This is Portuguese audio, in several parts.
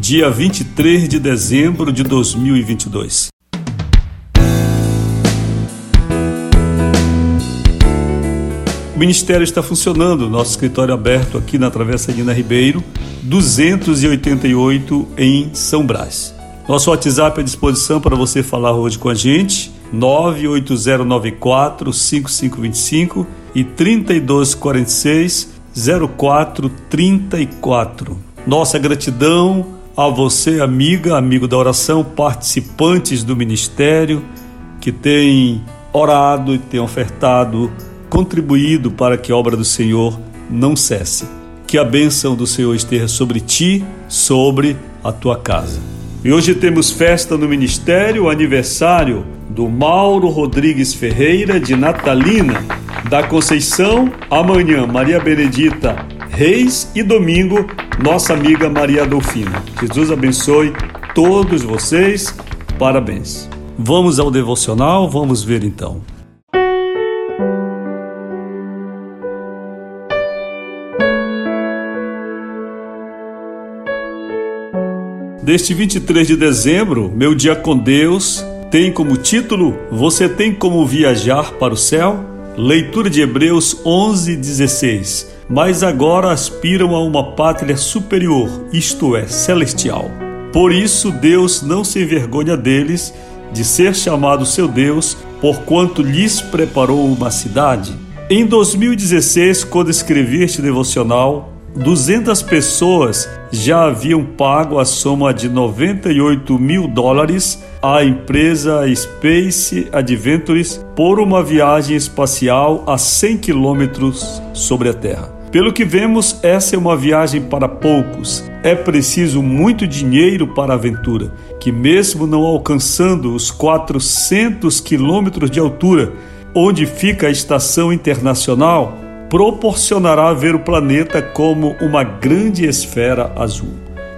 dia 23 de dezembro de 2022. O ministério está funcionando, nosso escritório aberto aqui na Travessa Nina Ribeiro, 288 em São Brás. Nosso WhatsApp à disposição para você falar hoje com a gente, 98094 5525 e 3246 0434. Nossa gratidão a você, amiga, amigo da oração, participantes do ministério que têm orado e têm ofertado, contribuído para que a obra do Senhor não cesse. Que a bênção do Senhor esteja sobre ti, sobre a tua casa. E hoje temos festa no ministério, aniversário do Mauro Rodrigues Ferreira de Natalina, da Conceição. Amanhã, Maria Benedita Reis e domingo, nossa amiga Maria Adolfina. Jesus abençoe todos vocês. Parabéns. Vamos ao devocional, vamos ver então. Deste 23 de dezembro, meu dia com Deus tem como título Você tem como viajar para o céu? Leitura de Hebreus 11, 16 mas agora aspiram a uma pátria superior, isto é, celestial. Por isso Deus não se envergonha deles de ser chamado seu Deus, porquanto lhes preparou uma cidade. Em 2016, quando escrevi este devocional, 200 pessoas já haviam pago a soma de 98 mil dólares à empresa Space Adventures por uma viagem espacial a 100 quilômetros sobre a Terra. Pelo que vemos, essa é uma viagem para poucos. É preciso muito dinheiro para a aventura, que, mesmo não alcançando os 400 quilômetros de altura, onde fica a estação internacional, proporcionará ver o planeta como uma grande esfera azul.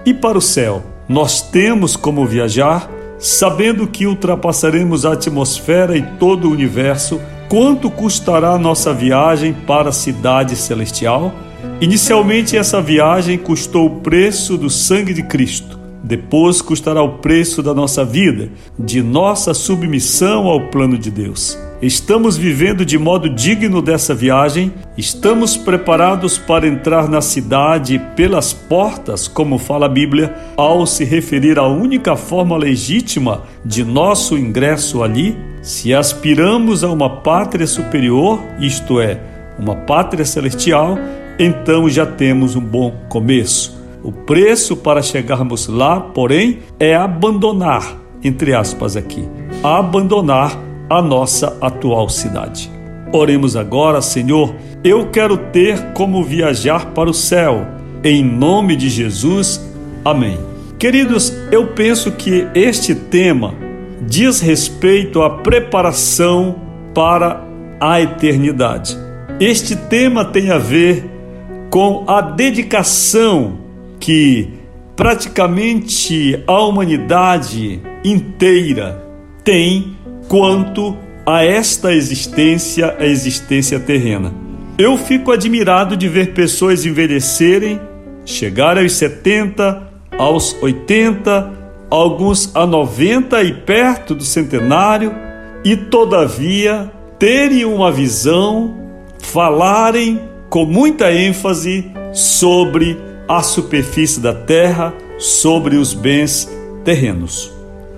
E para o céu, nós temos como viajar, sabendo que ultrapassaremos a atmosfera e todo o universo quanto custará nossa viagem para a cidade celestial? Inicialmente, essa viagem custou o preço do sangue de Cristo. Depois custará o preço da nossa vida, de nossa submissão ao plano de Deus. Estamos vivendo de modo digno dessa viagem? Estamos preparados para entrar na cidade pelas portas, como fala a Bíblia, ao se referir à única forma legítima de nosso ingresso ali? Se aspiramos a uma pátria superior, isto é, uma pátria celestial, então já temos um bom começo. O preço para chegarmos lá, porém, é abandonar, entre aspas aqui, abandonar a nossa atual cidade. Oremos agora, Senhor, eu quero ter como viajar para o céu. Em nome de Jesus, amém. Queridos, eu penso que este tema diz respeito à preparação para a eternidade. Este tema tem a ver com a dedicação que praticamente a humanidade inteira tem quanto a esta existência, a existência terrena. Eu fico admirado de ver pessoas envelhecerem, chegar aos 70, aos 80, alguns a 90 e perto do centenário, e todavia terem uma visão, falarem com muita ênfase sobre a superfície da terra, sobre os bens terrenos.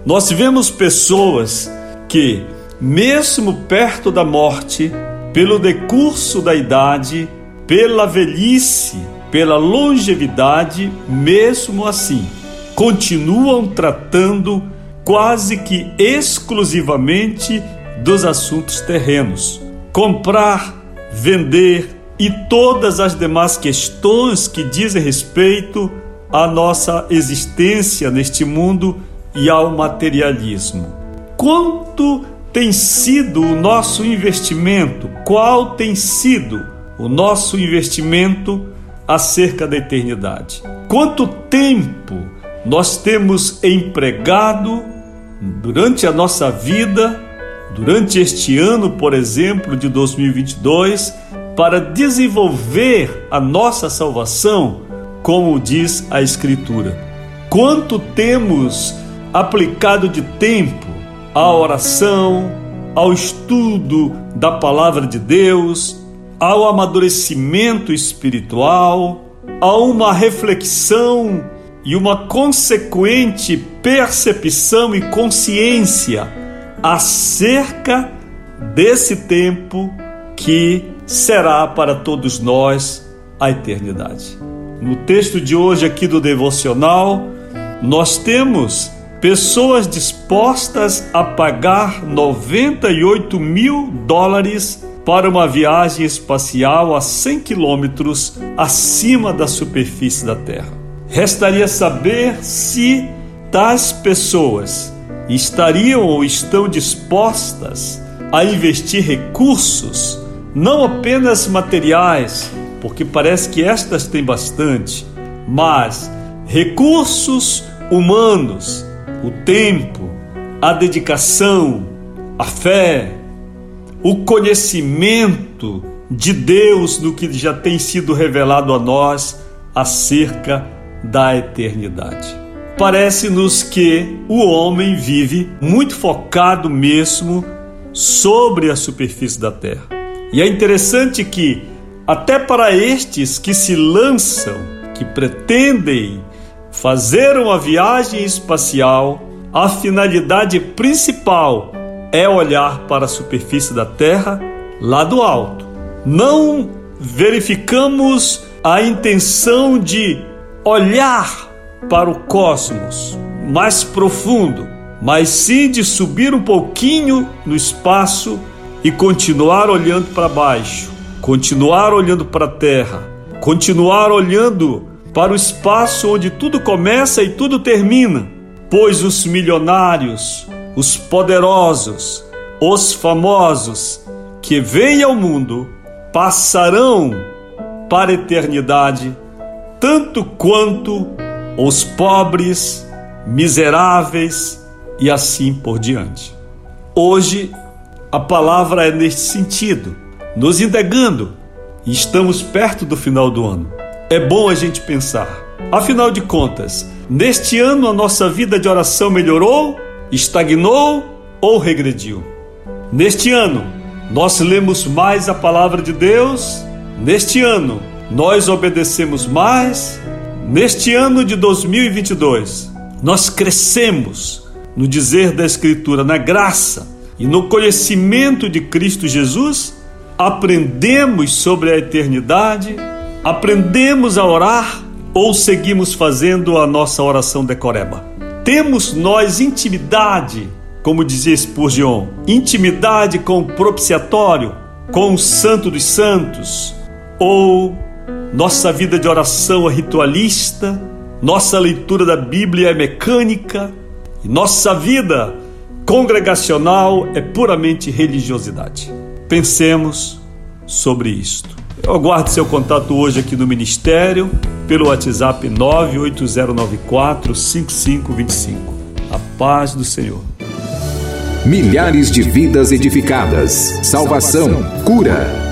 Nós vemos pessoas que, mesmo perto da morte, pelo decurso da idade, pela velhice, pela longevidade, mesmo assim, continuam tratando quase que exclusivamente dos assuntos terrenos. Comprar, vender e todas as demais questões que dizem respeito à nossa existência neste mundo e ao materialismo. Quanto tem sido o nosso investimento? Qual tem sido o nosso investimento acerca da eternidade? Quanto tempo nós temos empregado durante a nossa vida, durante este ano, por exemplo, de 2022, para desenvolver a nossa salvação, como diz a Escritura? Quanto temos aplicado de tempo à oração, ao estudo da palavra de Deus, ao amadurecimento espiritual, a uma reflexão e uma consequente percepção e consciência acerca desse tempo que será para todos nós a eternidade. No texto de hoje aqui do devocional, nós temos pessoas dispostas a pagar 98 mil dólares para uma viagem espacial a 100 quilômetros acima da superfície da Terra. Restaria saber se tais pessoas estariam ou estão dispostas a investir recursos, não apenas materiais, porque parece que estas têm bastante, mas recursos humanos o tempo, a dedicação, a fé, o conhecimento de Deus no que já tem sido revelado a nós acerca da eternidade. Parece-nos que o homem vive muito focado mesmo sobre a superfície da terra. E é interessante que, até para estes que se lançam, que pretendem fazer uma viagem espacial, a finalidade principal é olhar para a superfície da Terra lá do alto. Não verificamos a intenção de olhar para o cosmos mais profundo, mas sim de subir um pouquinho no espaço e continuar olhando para baixo, continuar olhando para a Terra, continuar olhando para o espaço onde tudo começa e tudo termina, pois os milionários, os poderosos, os famosos que vêm ao mundo passarão para a eternidade, tanto quanto os pobres, miseráveis e assim por diante. Hoje a palavra é neste sentido, nos indagando, estamos perto do final do ano é bom a gente pensar. Afinal de contas, neste ano a nossa vida de oração melhorou, estagnou ou regrediu? Neste ano, nós lemos mais a palavra de Deus? Neste ano, nós obedecemos mais? Neste ano de 2022, nós crescemos no dizer da Escritura, na graça e no conhecimento de Cristo Jesus? Aprendemos sobre a eternidade? Aprendemos a orar ou seguimos fazendo a nossa oração decoreba? Temos nós intimidade, como dizia Spurgeon, intimidade com o propiciatório, com o Santo dos Santos, ou nossa vida de oração é ritualista, nossa leitura da Bíblia é mecânica, e nossa vida congregacional é puramente religiosidade. Pensemos sobre isto. Eu aguardo seu contato hoje aqui no Ministério pelo WhatsApp 98094 5525. A paz do Senhor. Milhares de vidas edificadas, salvação, cura.